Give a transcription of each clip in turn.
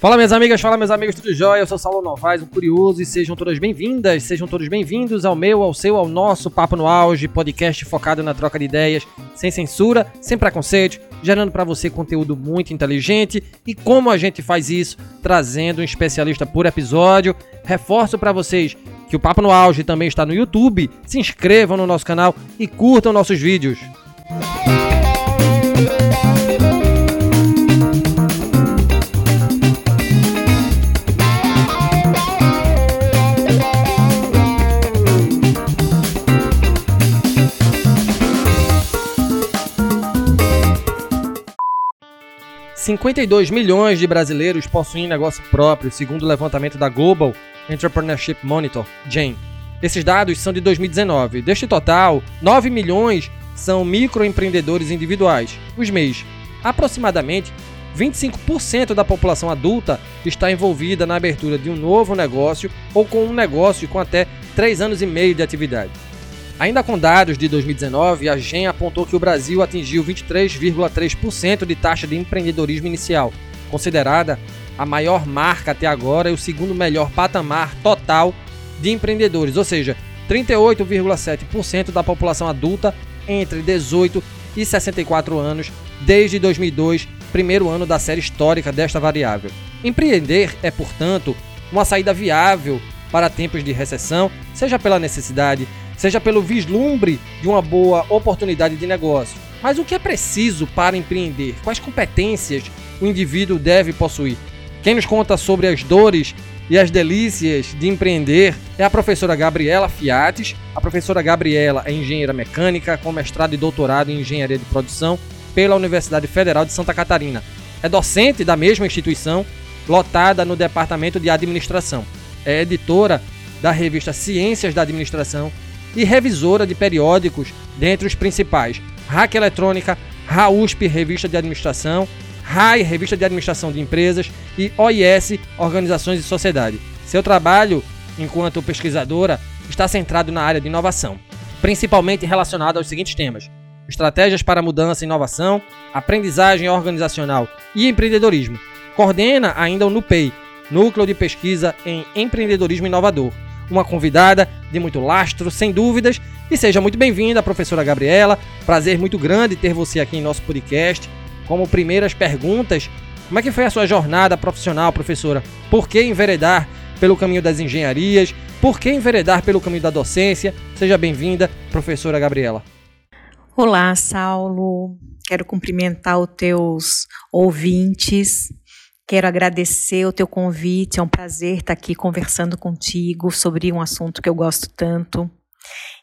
Fala minhas amigas, fala meus amigos, tudo jóia? Eu sou Saulo Novaes, um curioso, e sejam todas bem-vindas, sejam todos bem-vindos ao meu, ao seu, ao nosso Papo no Auge, podcast focado na troca de ideias, sem censura, sem preconceito, gerando para você conteúdo muito inteligente. E como a gente faz isso? Trazendo um especialista por episódio. Reforço para vocês que o Papo no Auge também está no YouTube. Se inscrevam no nosso canal e curtam nossos vídeos. 52 milhões de brasileiros possuem negócio próprio, segundo o levantamento da Global Entrepreneurship Monitor, GEM. Esses dados são de 2019. Deste total, 9 milhões são microempreendedores individuais, os MEIs. Aproximadamente 25% da população adulta está envolvida na abertura de um novo negócio ou com um negócio com até 3 anos e meio de atividade. Ainda com dados de 2019, a GEM apontou que o Brasil atingiu 23,3% de taxa de empreendedorismo inicial, considerada a maior marca até agora e o segundo melhor patamar total de empreendedores, ou seja, 38,7% da população adulta entre 18 e 64 anos desde 2002, primeiro ano da série histórica desta variável. Empreender é, portanto, uma saída viável para tempos de recessão, seja pela necessidade, seja pelo vislumbre de uma boa oportunidade de negócio. Mas o que é preciso para empreender? Quais competências o indivíduo deve possuir? Quem nos conta sobre as dores e as delícias de empreender é a professora Gabriela Fiates. A professora Gabriela é engenheira mecânica com mestrado e doutorado em engenharia de produção pela Universidade Federal de Santa Catarina. É docente da mesma instituição, lotada no departamento de administração. É editora da revista Ciências da Administração e revisora de periódicos, dentre os principais: Hack Eletrônica, RAUSP, Revista de Administração, RAI, Revista de Administração de Empresas e OIS, Organizações e Sociedade. Seu trabalho, enquanto pesquisadora, está centrado na área de inovação, principalmente relacionado aos seguintes temas: estratégias para mudança e inovação, aprendizagem organizacional e empreendedorismo. Coordena ainda o NUPEI, Núcleo de Pesquisa em Empreendedorismo Inovador, uma convidada de muito lastro, sem dúvidas. E seja muito bem-vinda, professora Gabriela. Prazer muito grande ter você aqui em nosso podcast. Como primeiras perguntas, como é que foi a sua jornada profissional, professora? Por que enveredar pelo caminho das engenharias? Por que enveredar pelo caminho da docência? Seja bem-vinda, professora Gabriela. Olá, Saulo. Quero cumprimentar os teus ouvintes Quero agradecer o teu convite, é um prazer estar aqui conversando contigo sobre um assunto que eu gosto tanto.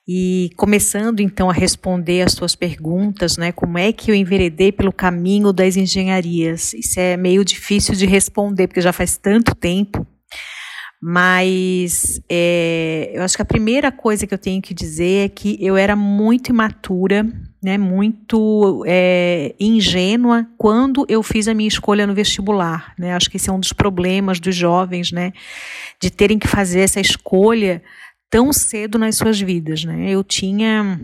E começando então a responder as tuas perguntas, né? Como é que eu enveredei pelo caminho das engenharias? Isso é meio difícil de responder, porque já faz tanto tempo. Mas é, eu acho que a primeira coisa que eu tenho que dizer é que eu era muito imatura né, muito é, ingênua quando eu fiz a minha escolha no vestibular. Né? Acho que esse é um dos problemas dos jovens, né, de terem que fazer essa escolha tão cedo nas suas vidas. Né? Eu tinha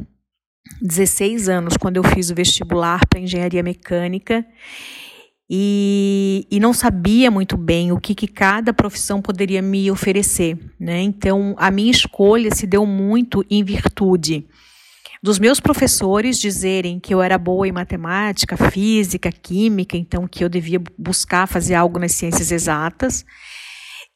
16 anos quando eu fiz o vestibular para engenharia mecânica e, e, não sabia muito bem o que, que cada profissão poderia me oferecer. Né? Então, a minha escolha se deu muito em virtude dos meus professores dizerem que eu era boa em matemática, física, química, então que eu devia buscar fazer algo nas ciências exatas,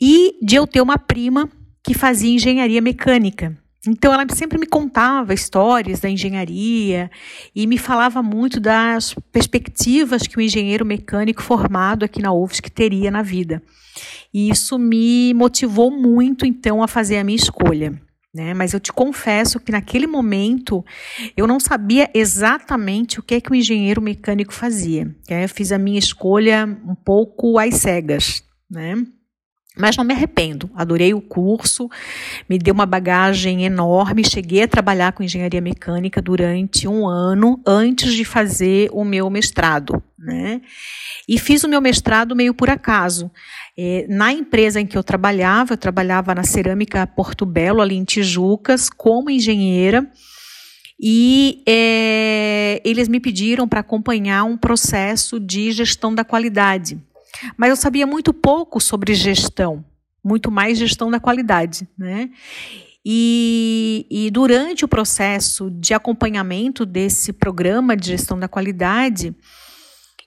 e de eu ter uma prima que fazia engenharia mecânica. Então ela sempre me contava histórias da engenharia e me falava muito das perspectivas que o engenheiro mecânico formado aqui na UFSC teria na vida. E isso me motivou muito então a fazer a minha escolha. Né? Mas eu te confesso que naquele momento eu não sabia exatamente o que é que o engenheiro mecânico fazia. Eu fiz a minha escolha um pouco às cegas, né? Mas não me arrependo, adorei o curso, me deu uma bagagem enorme. Cheguei a trabalhar com engenharia mecânica durante um ano antes de fazer o meu mestrado. Né? E fiz o meu mestrado meio por acaso. É, na empresa em que eu trabalhava, eu trabalhava na Cerâmica Porto Belo, ali em Tijucas, como engenheira, e é, eles me pediram para acompanhar um processo de gestão da qualidade. mas eu sabia muito pouco sobre gestão, muito mais gestão da qualidade, né? E, e, durante o processo de acompanhamento desse programa de gestão da qualidade,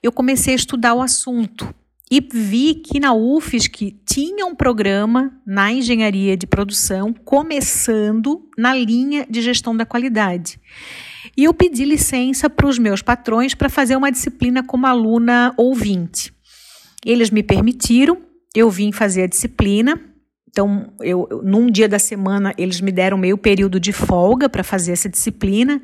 eu comecei a estudar o assunto e vi que na UFSC tinha um programa na engenharia de produção começando na linha de gestão da qualidade. E eu pedi licença para os meus patrões para fazer uma disciplina como aluna ouvinte. Eles me permitiram, eu vim fazer a disciplina. Então, eu, num dia da semana, eles me deram meio período de folga para fazer essa disciplina.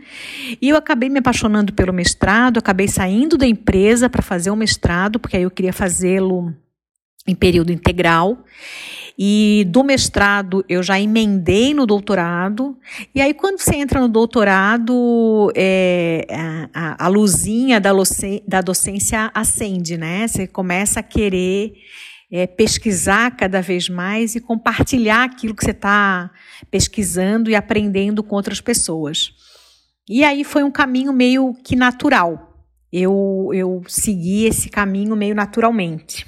E eu acabei me apaixonando pelo mestrado, acabei saindo da empresa para fazer o mestrado, porque aí eu queria fazê-lo em período integral. E do mestrado eu já emendei no doutorado. E aí, quando você entra no doutorado, é, a, a, luzinha da, da docência acende, né? Você começa a querer é, pesquisar cada vez mais e compartilhar aquilo que você está pesquisando e aprendendo com outras pessoas. E aí foi um caminho meio que natural. Eu, eu segui esse caminho meio naturalmente.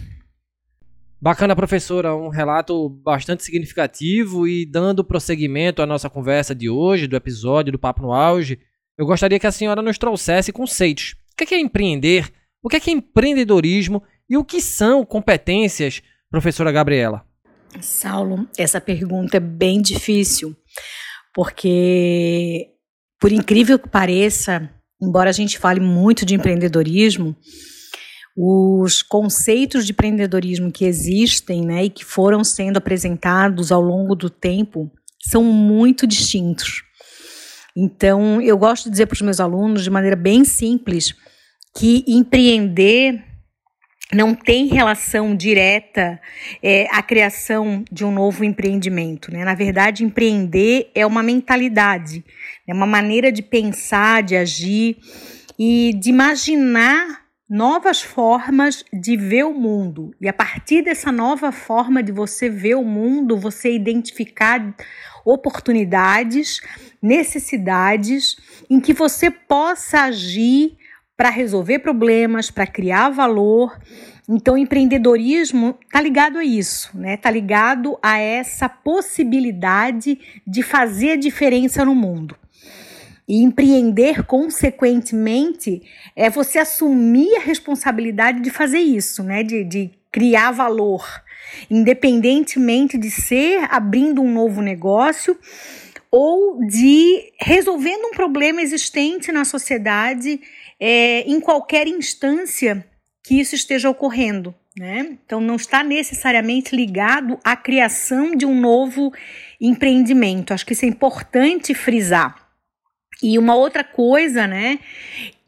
Bacana, professora, um relato bastante significativo e dando prosseguimento à nossa conversa de hoje, do episódio do Papo no Auge, eu gostaria que a senhora nos trouxesse conceitos. O que é, empreender? O que é, empreendedorismo? E o que são competências, professora Gabriela? Saulo, essa pergunta é bem difícil, porque, por incrível que pareça, embora a gente fale muito de empreendedorismo, os conceitos de empreendedorismo que existem né, e que foram sendo apresentados ao longo do tempo são muito distintos. Então, eu gosto de dizer para os meus alunos, de maneira bem simples, que empreender não tem relação direta é, à criação de um novo empreendimento. Né? Na verdade, empreender é uma mentalidade, é uma maneira de pensar, de agir e de imaginar novas formas de ver o mundo. E a partir dessa nova forma de você ver o mundo, você identificar oportunidades, necessidades em que você possa agir para resolver problemas, para criar valor. Então, empreendedorismo está ligado a isso, né? Está ligado a essa possibilidade de fazer diferença no mundo. E empreender, consequentemente, é você assumir a responsabilidade de fazer isso, né? De, de criar valor, independentemente de ser abrindo um novo negócio ou de resolvendo um problema existente na sociedade é, em qualquer instância que isso esteja ocorrendo. Né? Então, não está necessariamente ligado à criação de um novo empreendimento. Acho que isso é importante frisar. E uma outra coisa, né,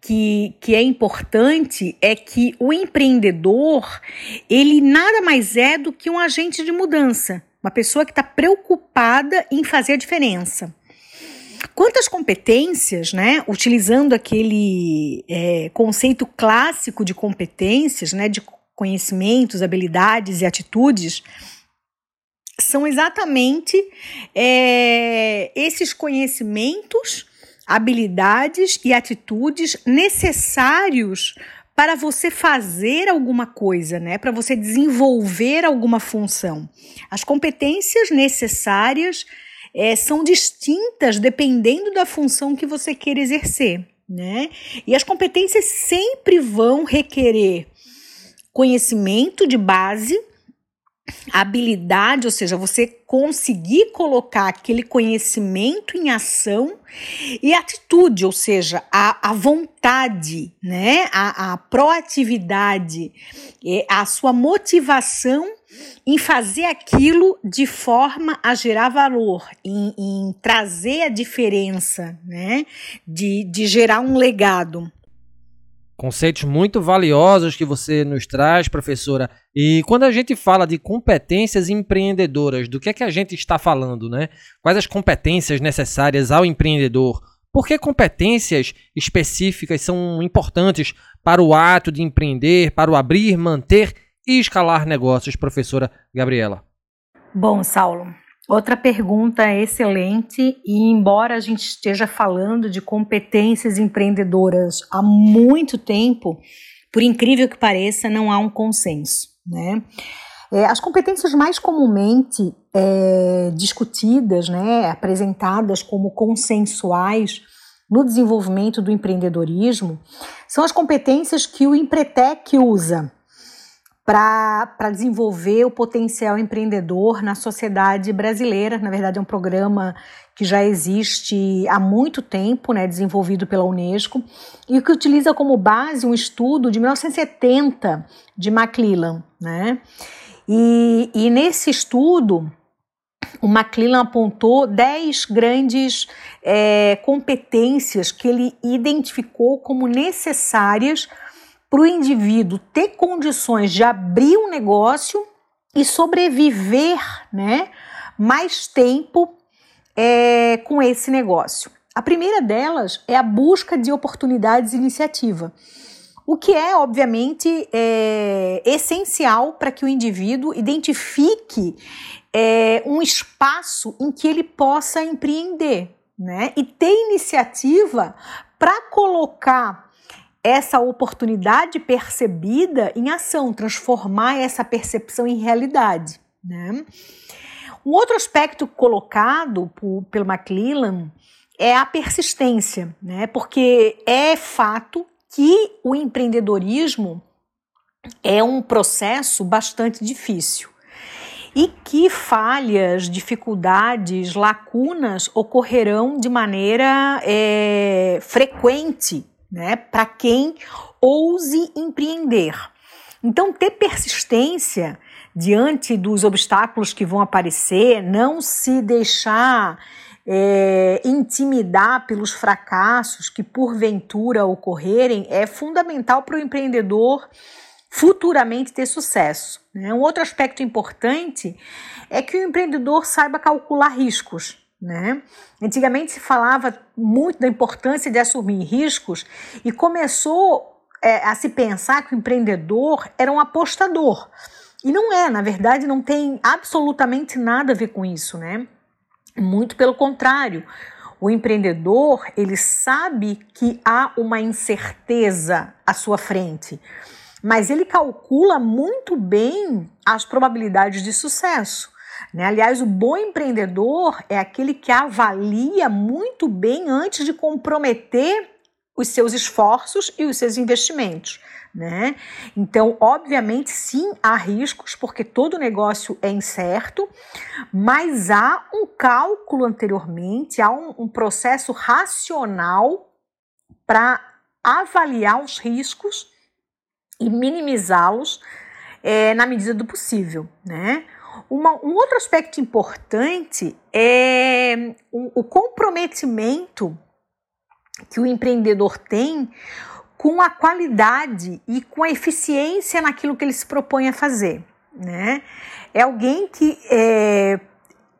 que, que é importante é que o empreendedor, ele nada mais é do que um agente de mudança, uma pessoa que está preocupada em fazer a diferença. Quantas competências, né, utilizando aquele é, conceito clássico de competências, né, de conhecimentos, habilidades e atitudes, são exatamente é, esses conhecimentos habilidades e atitudes necessários para você fazer alguma coisa, né? Para você desenvolver alguma função. As competências necessárias é, são distintas dependendo da função que você quer exercer, né? E as competências sempre vão requerer conhecimento de base, habilidade, ou seja, você conseguir colocar aquele conhecimento em ação e atitude, ou seja, a, a vontade, né? a, a proatividade, é, a sua motivação em fazer aquilo de forma a gerar valor, em, em trazer a diferença, né? de, de gerar um legado. Conceitos muito valiosos que você nos traz, professora. E quando a gente fala de competências empreendedoras, do que é que a gente está falando, né? Quais as competências necessárias ao empreendedor? Por que competências específicas são importantes para o ato de empreender, para o abrir, manter e escalar negócios, professora Gabriela? Bom, Saulo, Outra pergunta excelente, e embora a gente esteja falando de competências empreendedoras há muito tempo, por incrível que pareça, não há um consenso. né? É, as competências mais comumente é, discutidas, né, apresentadas como consensuais no desenvolvimento do empreendedorismo, são as competências que o Empretec usa para desenvolver o potencial empreendedor na sociedade brasileira. Na verdade, é um programa que já existe há muito tempo, né, desenvolvido pela Unesco, e que utiliza como base um estudo de 1970 de McClellan. Né? E, e nesse estudo, o McClellan apontou 10 grandes é, competências que ele identificou como necessárias para o indivíduo ter condições de abrir um negócio e sobreviver né, mais tempo é, com esse negócio. A primeira delas é a busca de oportunidades e iniciativa. O que é, obviamente, é, essencial para que o indivíduo identifique é, um espaço em que ele possa empreender né? e ter iniciativa para colocar essa oportunidade percebida em ação, transformar essa percepção em realidade. Né? Um outro aspecto colocado por, pelo McClellan é a persistência, né? porque é fato que o empreendedorismo é um processo bastante difícil e que falhas, dificuldades, lacunas ocorrerão de maneira é, frequente né, para quem ouse empreender. Então, ter persistência diante dos obstáculos que vão aparecer, não se deixar é, intimidar pelos fracassos que porventura ocorrerem é fundamental para o empreendedor futuramente ter sucesso. Né? Um outro aspecto importante é que o empreendedor saiba calcular riscos. Né? Antigamente se falava muito da importância de assumir riscos e começou é, a se pensar que o empreendedor era um apostador. E não é, na verdade, não tem absolutamente nada a ver com isso, né? Muito pelo contrário, o empreendedor ele sabe que há uma incerteza à sua frente, mas ele calcula muito bem as probabilidades de sucesso. Né? Aliás, o bom empreendedor é aquele que avalia muito bem antes de comprometer os seus esforços e os seus investimentos. Né? Então, obviamente, sim, há riscos, porque todo negócio é incerto, mas há um cálculo anteriormente, há um, um processo racional para avaliar os riscos e minimizá-los é, na medida do possível. Né? Uma, um outro aspecto importante é o, o comprometimento que o empreendedor tem com a qualidade e com a eficiência naquilo que ele se propõe a fazer. Né? É alguém que é,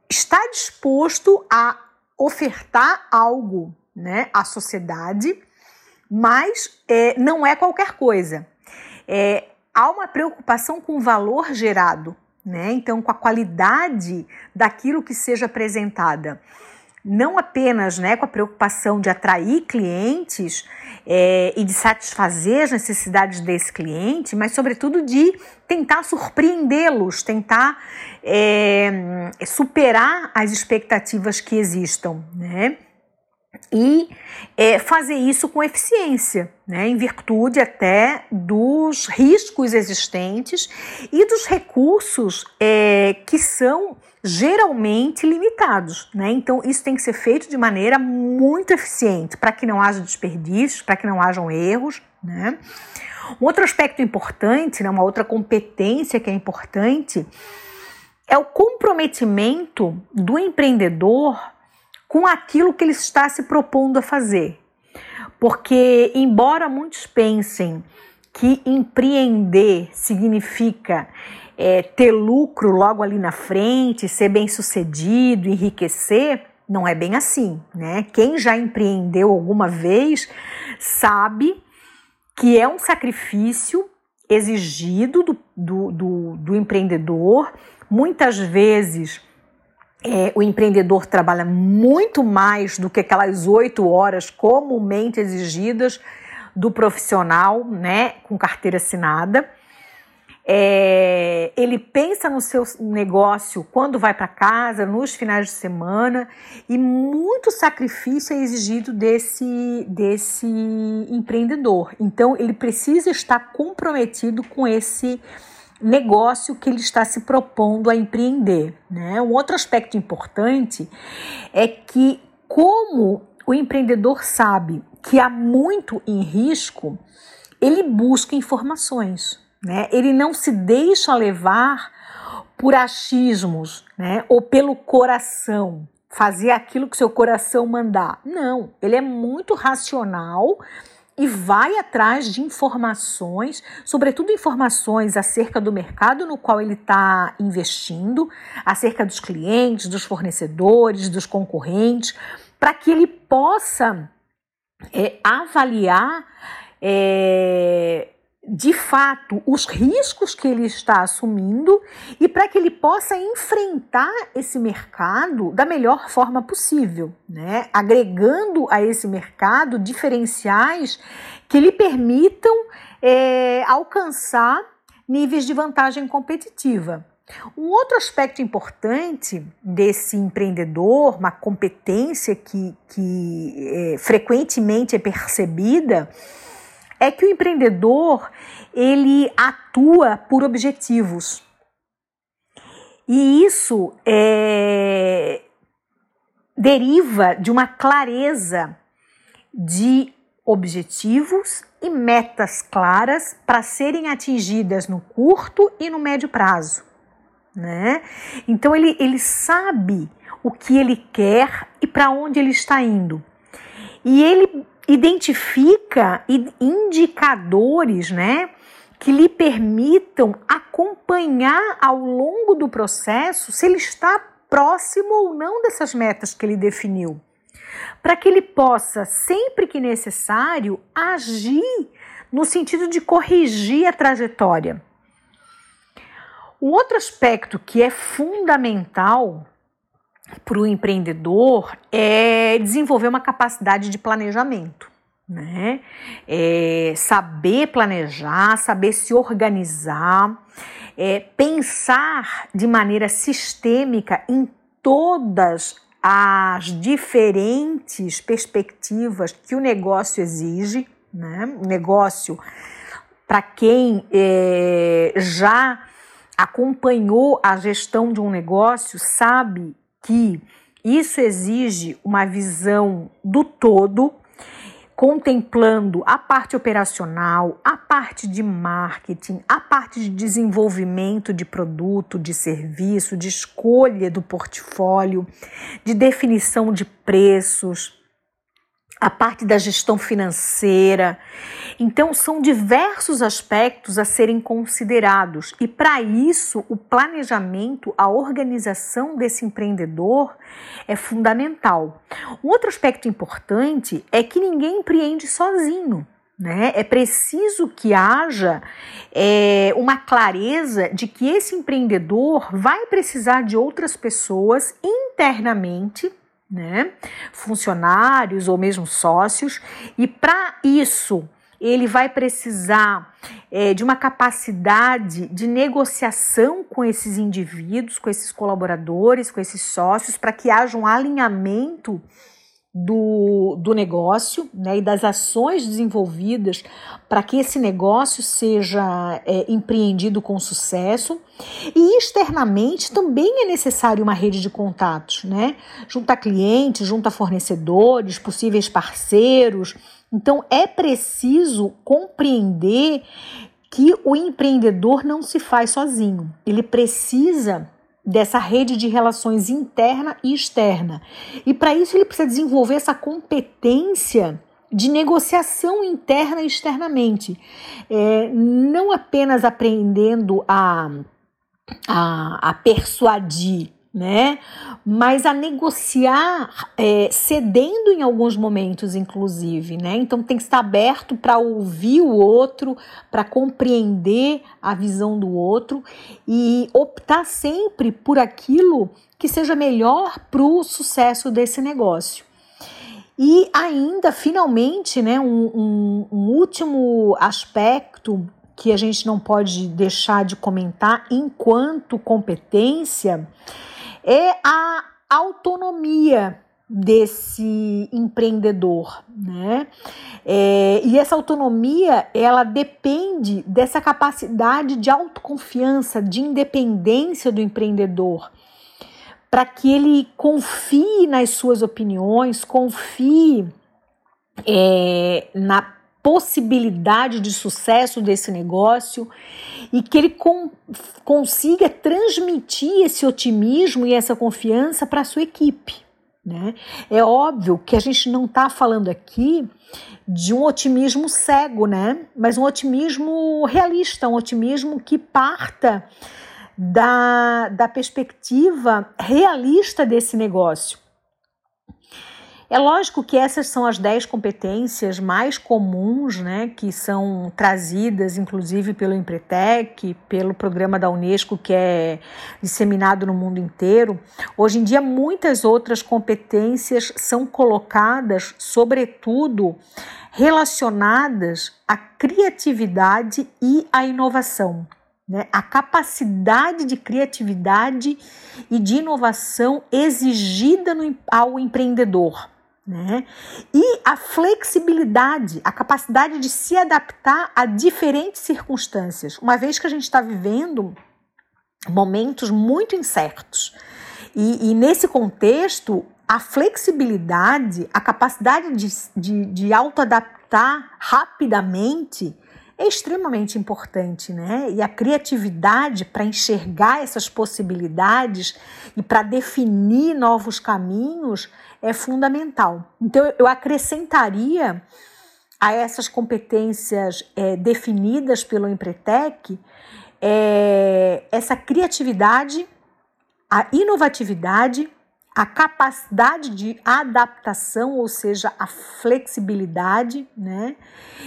está disposto a ofertar algo né, à sociedade, mas é, não é qualquer coisa. É, há uma preocupação com o valor gerado, né? então com a qualidade daquilo que seja apresentada não apenas né, com a preocupação de atrair clientes é, e de satisfazer as necessidades desse cliente, mas sobretudo de tentar surpreendê-los, tentar é, superar as expectativas que existam, né? E é, fazer isso com eficiência, né, em virtude até dos riscos existentes e dos recursos é, que são geralmente limitados, né? Então isso tem que ser feito de maneira muito eficiente para que não haja desperdícios, para que não hajam erros, né? Um outro aspecto importante, né, uma outra competência que é importante é o comprometimento do empreendedor com aquilo que ele está se propondo a fazer. Porque embora muitos pensem que empreender significa é, ter lucro logo ali na frente, ser bem sucedido, enriquecer, não é bem assim, né? Quem já empreendeu alguma vez sabe que é um sacrifício exigido do, do, do, do empreendedor. Muitas vezes é, o empreendedor trabalha muito mais do que aquelas oito horas comumente exigidas do profissional, né, com carteira assinada. é, ele pensa no seu negócio quando vai para casa, nos finais de semana, e muito sacrifício é exigido desse, desse empreendedor. Então, ele precisa estar comprometido com esse negócio que ele está se propondo a empreender. Né? Um outro aspecto importante é que, como o empreendedor sabe que há muito em risco, ele busca informações. Né? Ele não se deixa levar por achismos né? ou pelo coração, fazer aquilo que seu coração mandar. Não, ele é muito racional e vai atrás de informações, sobretudo informações acerca do mercado no qual ele está investindo, acerca dos clientes, dos fornecedores, dos concorrentes, para que ele possa é, avaliar é, de fato os riscos que ele está assumindo e para que ele possa enfrentar esse mercado da melhor forma possível, né? agregando a esse mercado diferenciais que lhe permitam é, alcançar níveis de vantagem competitiva. Um outro aspecto importante desse empreendedor, uma competência que, que é, frequentemente é percebida, é que o empreendedor ele atua por objetivos. E isso é, deriva de uma clareza de objetivos e metas claras para serem atingidas no curto e no médio prazo. Né? Então ele, ele sabe o que ele quer e para onde ele está indo. E ele identifica indicadores, né, que lhe permitam acompanhar ao longo do processo se ele está próximo ou não dessas metas que ele definiu, para que ele possa, sempre que necessário, agir no sentido de corrigir a trajetória. Um outro aspecto que é fundamental para o empreendedor é desenvolver uma capacidade de planejamento. Né? É saber planejar, saber se organizar, é pensar de maneira sistêmica em todas as diferentes perspectivas que o negócio exige. Né? O negócio, para quem é, já acompanhou a gestão de um negócio, sabe que isso exige uma visão do todo, contemplando a parte operacional, a parte de marketing, a parte de desenvolvimento de produto, de serviço, de escolha do portfólio, de definição de preços, a parte da gestão financeira. Então, são diversos aspectos a serem considerados, e para isso, o planejamento, a organização desse empreendedor é fundamental. Um outro aspecto importante é que ninguém empreende sozinho. Né? É preciso que haja é, uma clareza de que esse empreendedor vai precisar de outras pessoas internamente né? funcionários ou mesmo sócios, e para isso ele vai precisar é, de uma capacidade de negociação com esses indivíduos, com esses colaboradores, com esses sócios, para que haja um alinhamento do, do negócio né, e das ações desenvolvidas para que esse negócio seja é, empreendido com sucesso. E externamente também é necessário uma rede de contatos, né? Junto a clientes, junto a fornecedores, possíveis parceiros. Então é preciso compreender que o empreendedor não se faz sozinho. Ele precisa dessa rede de relações interna e externa. E para isso ele precisa desenvolver essa competência de negociação interna e externamente, é, não apenas aprendendo a, a, a persuadir né? Mas a negociar, é, cedendo em alguns momentos, inclusive, né? Então tem que estar aberto para ouvir o outro, para compreender a visão do outro e optar sempre por aquilo que seja melhor para o sucesso desse negócio. E ainda, finalmente, né, um, um, um último aspecto que a gente não pode deixar de comentar enquanto competência é a autonomia desse empreendedor, né? É, e essa autonomia ela depende dessa capacidade de autoconfiança, de independência do empreendedor, para que ele confie nas suas opiniões, confie é, na possibilidade de sucesso desse negócio e que ele com, consiga transmitir esse otimismo e essa confiança para a sua equipe. Né? É óbvio que a gente não está falando aqui de um otimismo cego, né? mas um otimismo realista, um otimismo que parta da, da perspectiva realista desse negócio. É lógico que essas são as 10 competências mais comuns, né, que são trazidas inclusive pelo Empretec, pelo programa da Unesco que é disseminado no mundo inteiro. Hoje em dia muitas outras competências são colocadas, sobretudo relacionadas à criatividade e à inovação. Né? A capacidade de criatividade e de inovação exigida no, ao empreendedor. Né? E a flexibilidade, a capacidade de se adaptar a diferentes circunstâncias, uma vez que a gente está vivendo momentos muito incertos. E, e, nesse contexto, a flexibilidade, a capacidade de, de, de autoadaptar rapidamente é extremamente importante, né? E a criatividade para enxergar essas possibilidades e para definir novos caminhos é fundamental. Então, eu acrescentaria a essas competências é, definidas pelo Empretec é, essa criatividade, a inovatividade, a capacidade de adaptação, ou seja, a flexibilidade, né?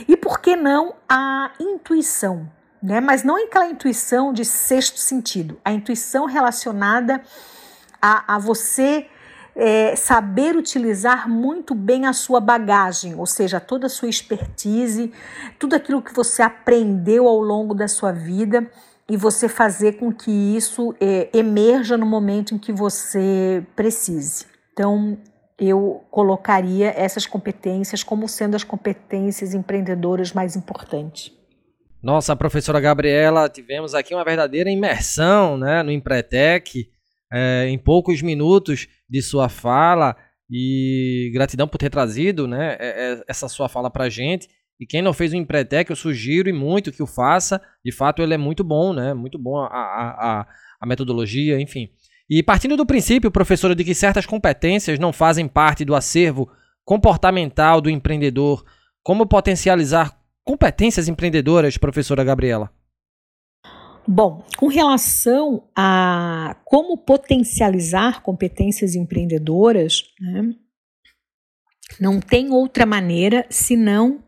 E por que não a intuição, né? Mas não aquela intuição de sexto sentido, a intuição relacionada a, a você é, saber utilizar muito bem a sua bagagem, ou seja, toda a sua expertise, tudo aquilo que você aprendeu ao longo da sua vida e você fazer com que isso é, emerja no momento em que você precise. Então, eu colocaria essas competências como sendo as competências empreendedoras mais importantes. Nossa, professora Gabriela, tivemos aqui uma verdadeira imersão né, no Empretec, é, em poucos minutos de sua fala, e gratidão por ter trazido né, é, é, essa sua fala para a gente. E quem não fez o Empretec, eu sugiro e muito que o faça. De fato, ele é muito bom, né? Muito bom a, a, a, a metodologia, enfim. E partindo do princípio, professora, de que certas competências não fazem parte do acervo comportamental do empreendedor, como potencializar competências empreendedoras, professora Gabriela? Bom, com relação a como potencializar competências empreendedoras, né, não tem outra maneira senão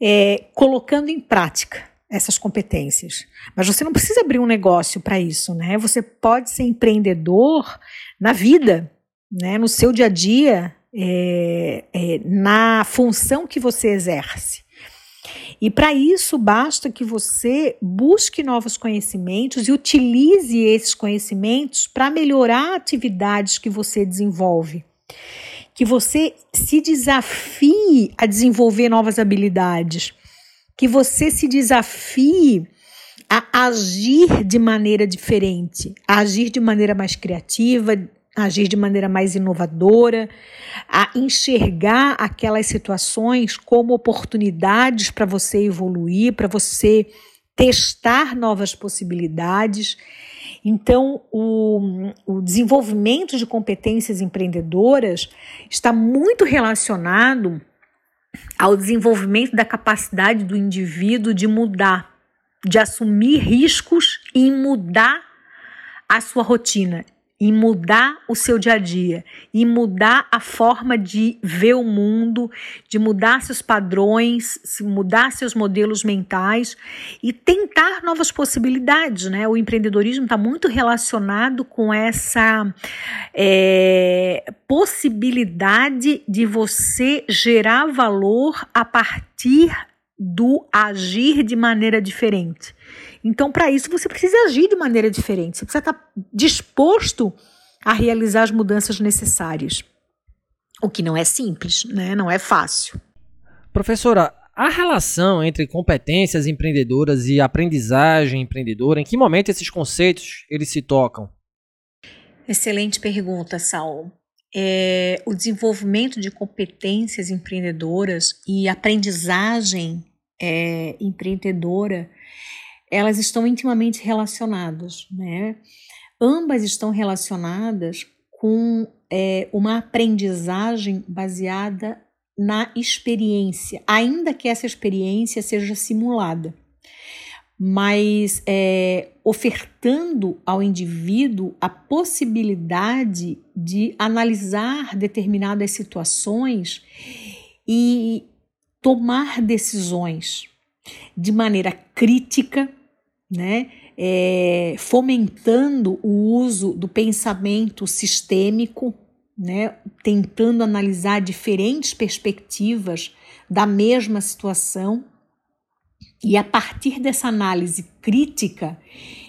é, colocando em prática essas competências. Mas você não precisa abrir um negócio para isso, né? Você pode ser empreendedor na vida, né? No seu dia a dia, é, é, na função que você exerce. E para isso basta que você busque novos conhecimentos e utilize esses conhecimentos para melhorar atividades que você desenvolve. Que você se desafie a desenvolver novas habilidades, que você se desafie a agir de maneira diferente, a agir de maneira mais criativa, a agir de maneira mais inovadora, a enxergar aquelas situações como oportunidades para você evoluir, para você testar novas possibilidades. Então, o, o desenvolvimento de competências empreendedoras está muito relacionado ao desenvolvimento da capacidade do indivíduo de mudar, de assumir riscos e mudar a sua rotina em mudar o seu dia a dia, em mudar a forma de ver o mundo, de mudar seus padrões, mudar seus modelos mentais e tentar novas possibilidades, né? O empreendedorismo está muito relacionado com essa é, possibilidade de você gerar valor a partir do agir de maneira diferente. Então, para isso, você precisa agir de maneira diferente. Você precisa estar disposto a realizar as mudanças necessárias. O que não é simples, né? Não é fácil. Professora, a relação entre competências empreendedoras e aprendizagem empreendedora, em que momento esses conceitos eles se tocam? Excelente pergunta, Saulo. É, o desenvolvimento de competências empreendedoras e aprendizagem é, empreendedora, elas estão intimamente relacionadas, né? Ambas estão relacionadas com é, uma aprendizagem baseada na experiência, ainda que essa experiência seja simulada, mas é, ofertando ao indivíduo a possibilidade de analisar determinadas situações e tomar decisões de maneira crítica, né? É, fomentando o uso do pensamento sistêmico, né, tentando analisar diferentes perspectivas da mesma situação. E a partir dessa análise crítica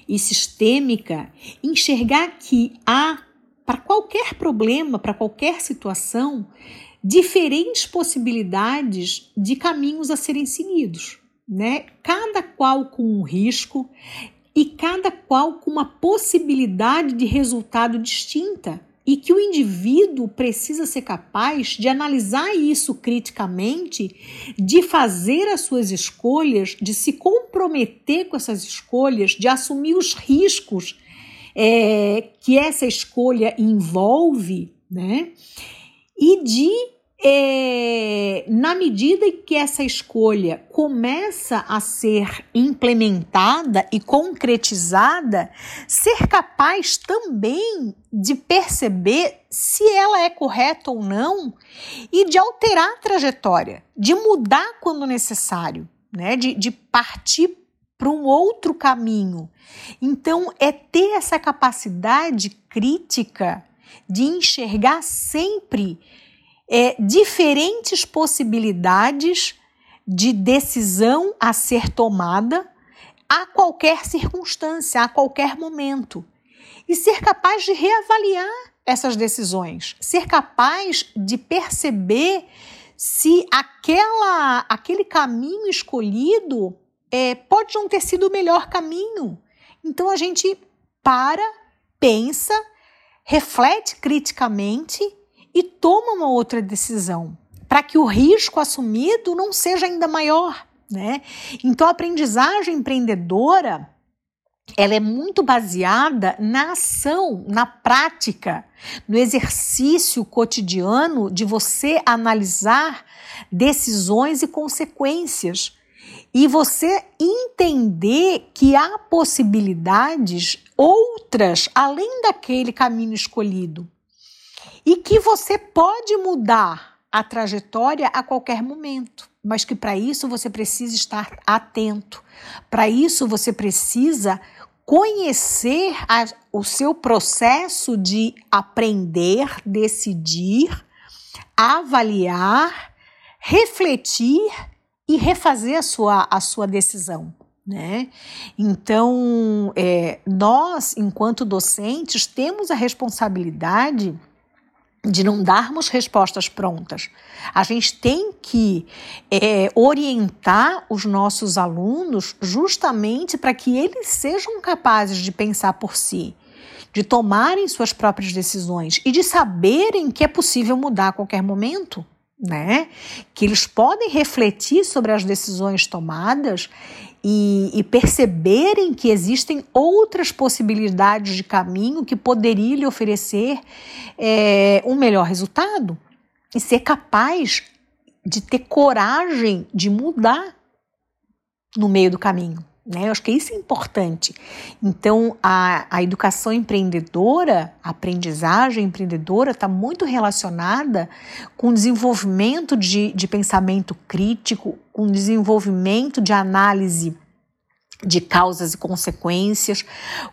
e sistêmica enxergar que há para qualquer problema, para qualquer situação, diferentes possibilidades de caminhos a serem seguidos, né? Cada qual com um risco e cada qual com uma possibilidade de resultado distinta e que o indivíduo precisa ser capaz de analisar isso criticamente, de fazer as suas escolhas, de se comprometer com essas escolhas, de assumir os riscos é, que essa escolha envolve, né? E de é, na medida que essa escolha começa a ser implementada e concretizada, ser capaz também de perceber se ela é correta ou não e de alterar a trajetória, de mudar quando necessário, né? de, de partir para um outro caminho. Então, é ter essa capacidade crítica de enxergar sempre é, diferentes possibilidades de decisão a ser tomada a qualquer circunstância, a qualquer momento. E ser capaz de reavaliar essas decisões, ser capaz de perceber se aquela, aquele caminho escolhido é, pode não ter sido o melhor caminho. Então a gente para, pensa, reflete criticamente e toma uma outra decisão, para que o risco assumido não seja ainda maior. Né? Então, a aprendizagem empreendedora ela é muito baseada na ação, na prática, no exercício cotidiano de você analisar decisões e consequências e você entender que há possibilidades outras além daquele caminho escolhido e que você pode mudar a trajetória a qualquer momento, mas que para isso você precisa estar atento. Para isso você precisa conhecer a, o seu processo de aprender, decidir, avaliar, refletir e refazer a sua, a sua decisão. Né? Então, é, nós, enquanto docentes, temos a responsabilidade de não darmos respostas prontas. A gente tem que é, orientar os nossos alunos justamente para que eles sejam capazes de pensar por si, de tomarem suas próprias decisões e de saberem que é possível mudar a qualquer momento. Né? Que eles podem refletir sobre as decisões tomadas e, e, perceberem que existem outras possibilidades de caminho que poderiam lhe oferecer é, um melhor resultado e ser capaz de ter coragem de mudar no meio do caminho. Né? Eu acho que isso é importante. Então, a, a educação empreendedora, a aprendizagem empreendedora, está muito relacionada com o desenvolvimento de, de pensamento crítico, com o desenvolvimento de análise de causas e consequências,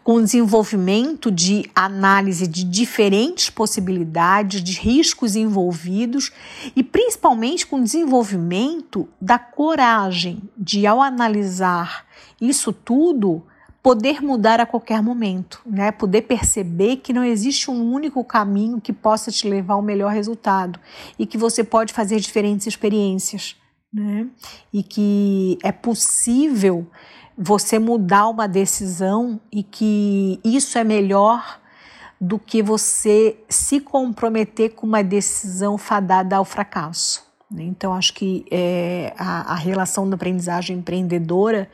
com desenvolvimento de análise de diferentes possibilidades, de riscos envolvidos e principalmente com desenvolvimento da coragem de, ao analisar isso tudo, poder mudar a qualquer momento, né? Poder perceber que não existe um único caminho que possa te levar ao melhor resultado e que você pode fazer diferentes experiências, né? E que é possível você mudar uma decisão e que isso é melhor do que você se comprometer com uma decisão fadada ao fracasso. Né? Então, acho que é, a, a, relação da aprendizagem empreendedora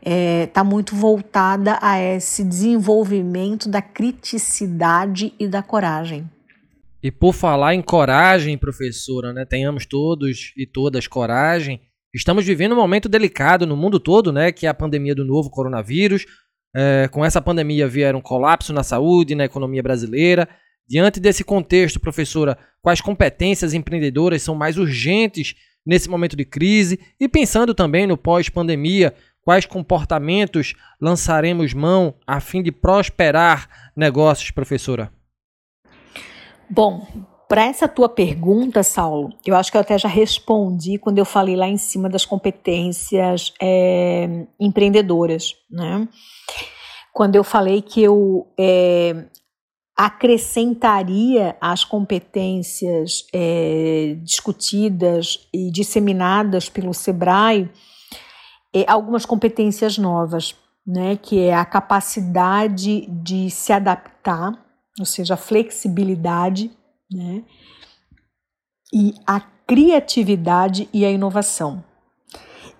está é, tá muito voltada a esse desenvolvimento da criticidade e da coragem. E por falar em coragem, professora, né? Tenhamos todos e todas coragem. Estamos vivendo um momento delicado no mundo todo, né? Que é a pandemia do novo coronavírus. É, com essa pandemia vieram colapso na saúde, na economia brasileira. Diante desse contexto, professora, quais competências empreendedoras são mais urgentes nesse momento de crise? E pensando também no pós-pandemia, quais comportamentos lançaremos mão a fim de prosperar negócios, professora? Bom, para essa tua pergunta, Saulo, eu acho que eu até já respondi quando eu falei lá em cima das competências é, empreendedoras, né? Quando eu falei que eu é, acrescentaria as competências é, discutidas e disseminadas pelo Sebrae algumas competências novas, né? Que é a capacidade de se adaptar, ou seja, a flexibilidade né? e a criatividade e a inovação.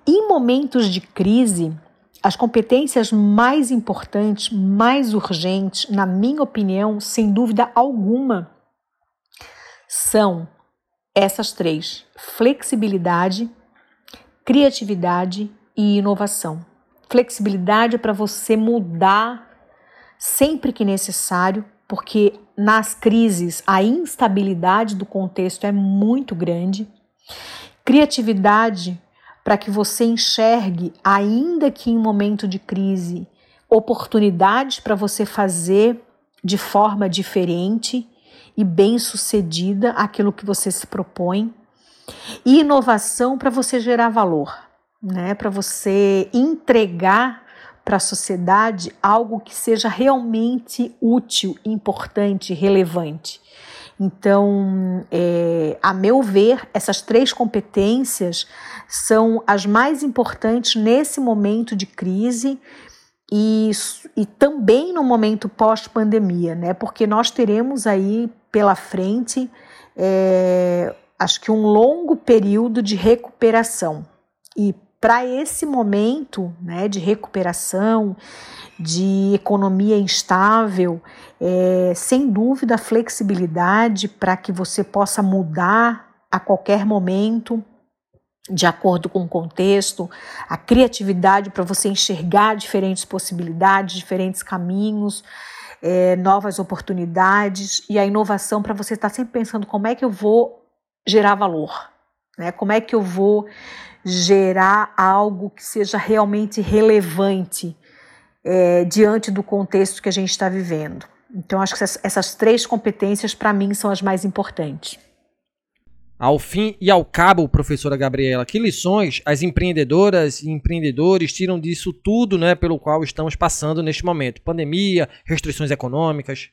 Em momentos de crise, as competências mais importantes, mais urgentes, na minha opinião, sem dúvida alguma, são essas três: flexibilidade, criatividade e inovação. Flexibilidade para você mudar sempre que necessário porque nas crises a instabilidade do contexto é muito grande. Criatividade para que você enxergue, ainda que em momento de crise, oportunidades para você fazer de forma diferente e bem-sucedida aquilo que você se propõe. E inovação para você gerar valor, né? Para você entregar para a sociedade algo que seja realmente útil, importante, relevante. Então, é, a meu ver, essas três competências são as mais importantes nesse momento de crise e, e também no momento pós-pandemia, né? Porque nós teremos aí pela frente, é, acho que um longo período de recuperação. E para esse momento né, de recuperação, de economia instável, é, sem dúvida flexibilidade para que você possa mudar a qualquer momento, de acordo com o contexto, a criatividade para você enxergar diferentes possibilidades, diferentes caminhos, é, novas oportunidades e a inovação para você estar tá sempre pensando como é que eu vou gerar valor, né? Como é que eu vou gerar algo que seja realmente relevante é, diante do contexto que a gente está vivendo. Então, acho que essas, essas três competências, para mim, são as mais importantes. Ao fim e ao cabo, professora Gabriela, que lições as empreendedoras e empreendedores tiram disso tudo né, pelo qual estamos passando neste momento? Pandemia, restrições econômicas?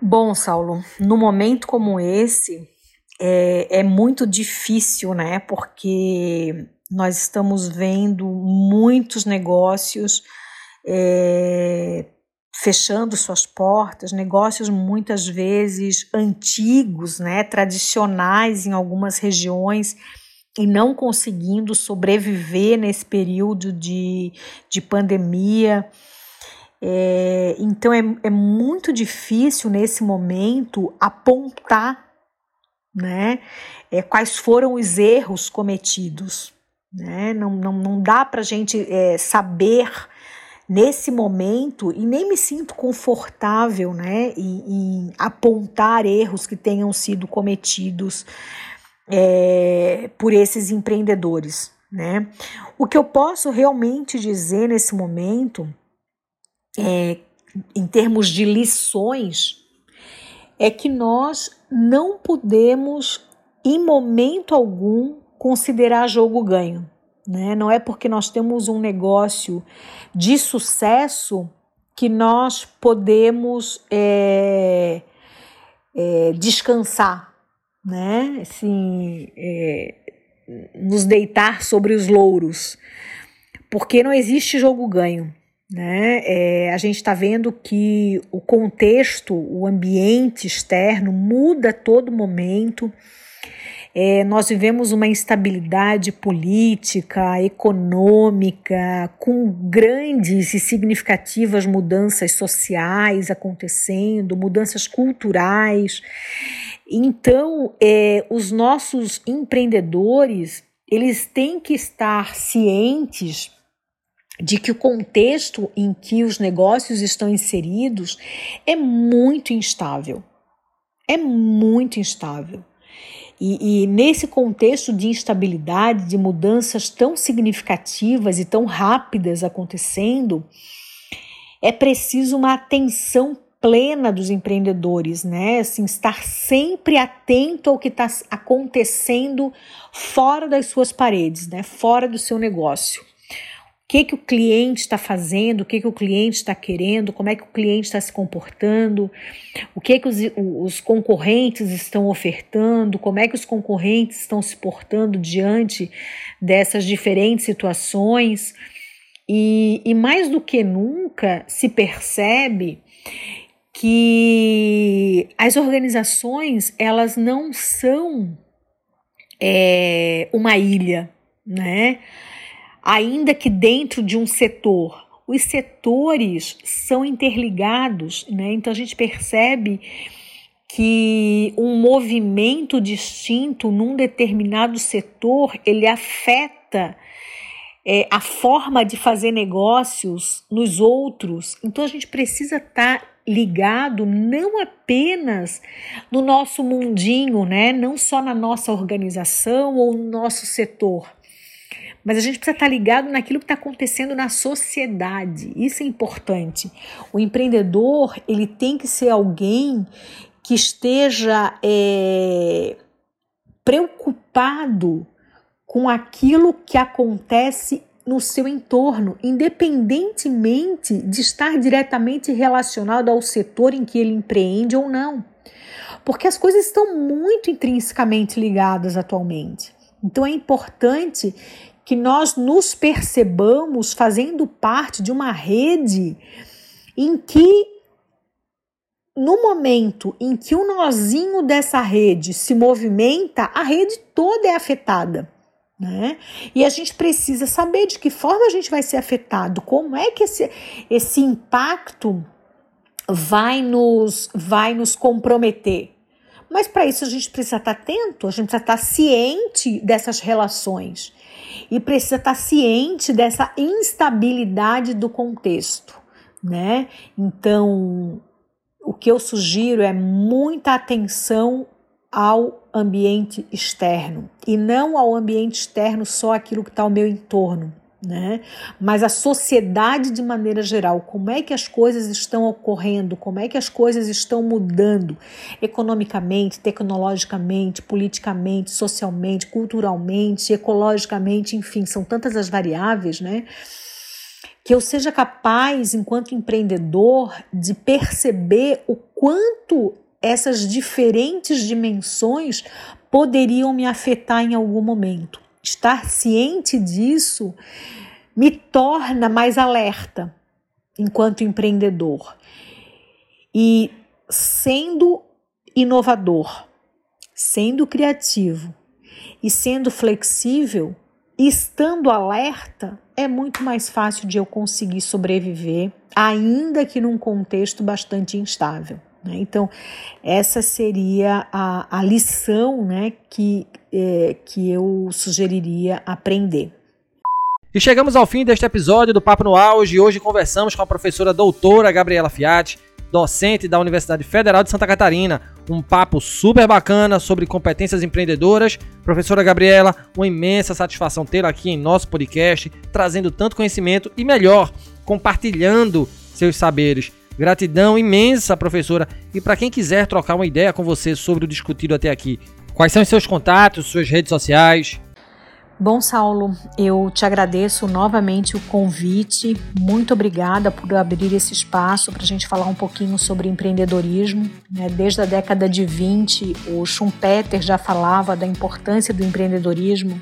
Bom, Saulo, no momento como esse, é, é muito difícil, né? Porque nós estamos vendo muitos negócios é, fechando suas portas, negócios muitas vezes antigos, né, tradicionais em algumas regiões e não conseguindo sobreviver nesse período de, de pandemia. É, então é, é muito difícil nesse momento apontar né? É, quais foram os erros cometidos, né? Não, não, não dá para a gente é, saber nesse momento e nem me sinto confortável, né, em, em apontar erros que tenham sido cometidos é, por esses empreendedores. Né? O que eu posso realmente dizer nesse momento, é, em termos de lições, é que nós não podemos, em momento algum, considerar jogo ganho. Né? Não é porque nós temos um negócio de sucesso que nós podemos é, é, descansar, né? Assim, é, nos deitar sobre os louros, porque não existe jogo ganho. Né? É, a gente está vendo que o contexto, o ambiente externo muda a todo momento. É, nós vivemos uma instabilidade política, econômica, com grandes e significativas mudanças sociais acontecendo, mudanças culturais. Então, é, os nossos empreendedores eles têm que estar cientes de que o contexto em que os negócios estão inseridos é muito instável. É muito instável. E, e, nesse contexto de instabilidade, de mudanças tão significativas e tão rápidas acontecendo, é preciso uma atenção plena dos empreendedores, né? Assim, estar sempre atento ao que está acontecendo fora das suas paredes, né? Fora do seu negócio que, que o cliente está fazendo, o que, que o cliente está querendo, como é que o cliente está se comportando, o que, que os, os concorrentes estão ofertando, como é que os concorrentes estão se portando diante dessas diferentes situações. E, e mais do que nunca se percebe que as organizações elas não são é, uma ilha, né? Ainda que dentro de um setor. Os setores são interligados, né? Então a gente percebe que um movimento distinto num determinado setor ele afeta é, a forma de fazer negócios nos outros. Então a gente precisa estar tá ligado não apenas no nosso mundinho, né? Não só na nossa organização ou no nosso setor, mas a gente precisa estar ligado naquilo que está acontecendo na sociedade. Isso é importante. O empreendedor ele tem que ser alguém que esteja é, preocupado com aquilo que acontece no seu entorno, independentemente de estar diretamente relacionado ao setor em que ele empreende ou não. Porque as coisas estão muito intrinsecamente ligadas atualmente. Então é importante que nós nos percebamos fazendo parte de uma rede em que, no momento em que o nozinho dessa rede se movimenta, a rede toda é afetada. Né? E a gente precisa saber de que forma a gente vai ser afetado, como é que esse, esse impacto vai nos, vai nos comprometer. Mas para isso a gente precisa estar atento, a gente precisa estar ciente dessas relações e precisa estar ciente dessa instabilidade do contexto, né? Então, o que eu sugiro é muita atenção ao ambiente externo e não ao ambiente externo só aquilo que está ao meu entorno né? Mas a sociedade de maneira geral, como é que as coisas estão ocorrendo, como é que as coisas estão mudando economicamente, tecnologicamente, politicamente, socialmente, culturalmente, ecologicamente, enfim, são tantas as variáveis, né? Que eu seja capaz, enquanto empreendedor, de perceber o quanto essas diferentes dimensões poderiam me afetar em algum momento estar ciente disso me torna mais alerta enquanto empreendedor. E sendo inovador, sendo criativo e sendo flexível, estando alerta, é muito mais fácil de eu conseguir sobreviver, ainda que num contexto bastante instável. Né? Então, essa seria a, a lição né, que, é, que eu sugeriria aprender. E chegamos ao fim deste episódio do Papo no Auge. Hoje conversamos com a professora doutora Gabriela Fiat, docente da Universidade Federal de Santa Catarina. Um papo super bacana sobre competências empreendedoras. Professora Gabriela, uma imensa satisfação tê-la aqui em nosso podcast, trazendo tanto conhecimento e melhor, compartilhando seus saberes. Gratidão imensa, professora. E para quem quiser trocar uma ideia com você sobre o discutido até aqui, quais são os seus contatos, suas redes sociais? Bom, Saulo, eu te agradeço novamente o convite. Muito obrigada por abrir esse espaço para a gente falar um pouquinho sobre empreendedorismo. Né? Desde a década de 20, o Schumpeter já falava da importância do empreendedorismo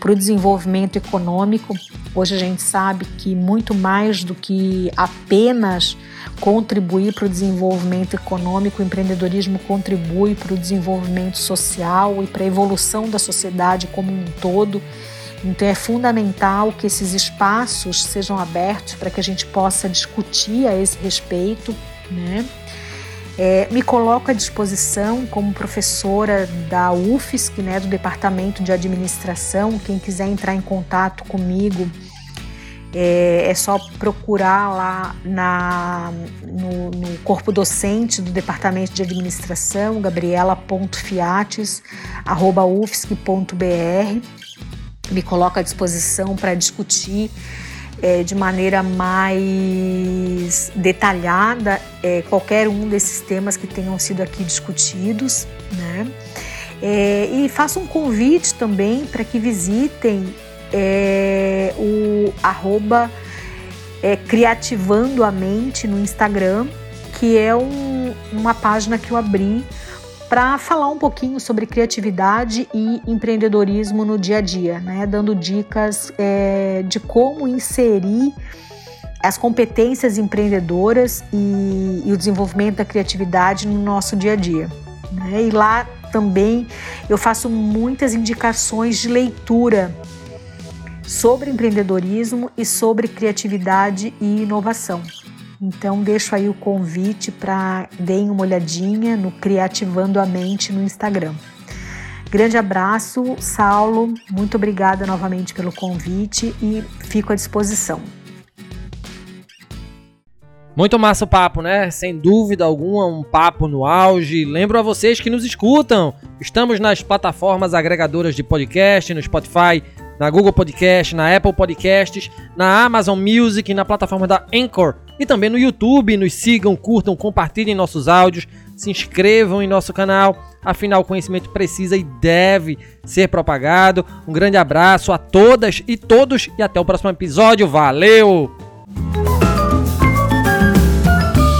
para o desenvolvimento econômico. Hoje a gente sabe que muito mais do que apenas contribuir para o desenvolvimento econômico, o empreendedorismo contribui para o desenvolvimento social e para a evolução da sociedade como um todo. Então é fundamental que esses espaços sejam abertos para que a gente possa discutir a esse respeito, né? É, me coloco à disposição como professora da UFSC, né, do Departamento de Administração. Quem quiser entrar em contato comigo, é, é só procurar lá na, no, no, corpo docente do Departamento de Administração, gabriela.fiates.ufsc.br. Me coloco à disposição para discutir é, de maneira mais detalhada é, qualquer um desses temas que tenham sido aqui discutidos. Né? É, e faço um convite também para que visitem é, o arroba é, Criativando a Mente no Instagram, que é um, uma página que eu abri para falar um pouquinho sobre criatividade e empreendedorismo no dia a dia, né? dando dicas é, de como inserir as competências empreendedoras e, e, o desenvolvimento da criatividade no nosso dia a dia. Né? E lá também eu faço muitas indicações de leitura sobre empreendedorismo e sobre criatividade e inovação. Então deixo aí o convite para deem uma olhadinha no Criativando a Mente no Instagram. Grande abraço, Saulo. Muito obrigada novamente pelo convite e fico à disposição. Muito massa o papo, né? Sem dúvida alguma, um papo no auge. Lembro a vocês que nos escutam. Estamos nas plataformas agregadoras de podcast, no Spotify, na Google Podcast, na Apple Podcasts, na Amazon Music, na plataforma da Anchor e também no YouTube. Nos sigam, curtam, compartilhem nossos áudios, se inscrevam em nosso canal. Afinal, o conhecimento precisa e deve ser propagado. Um grande abraço a todas e todos e até o próximo episódio. Valeu!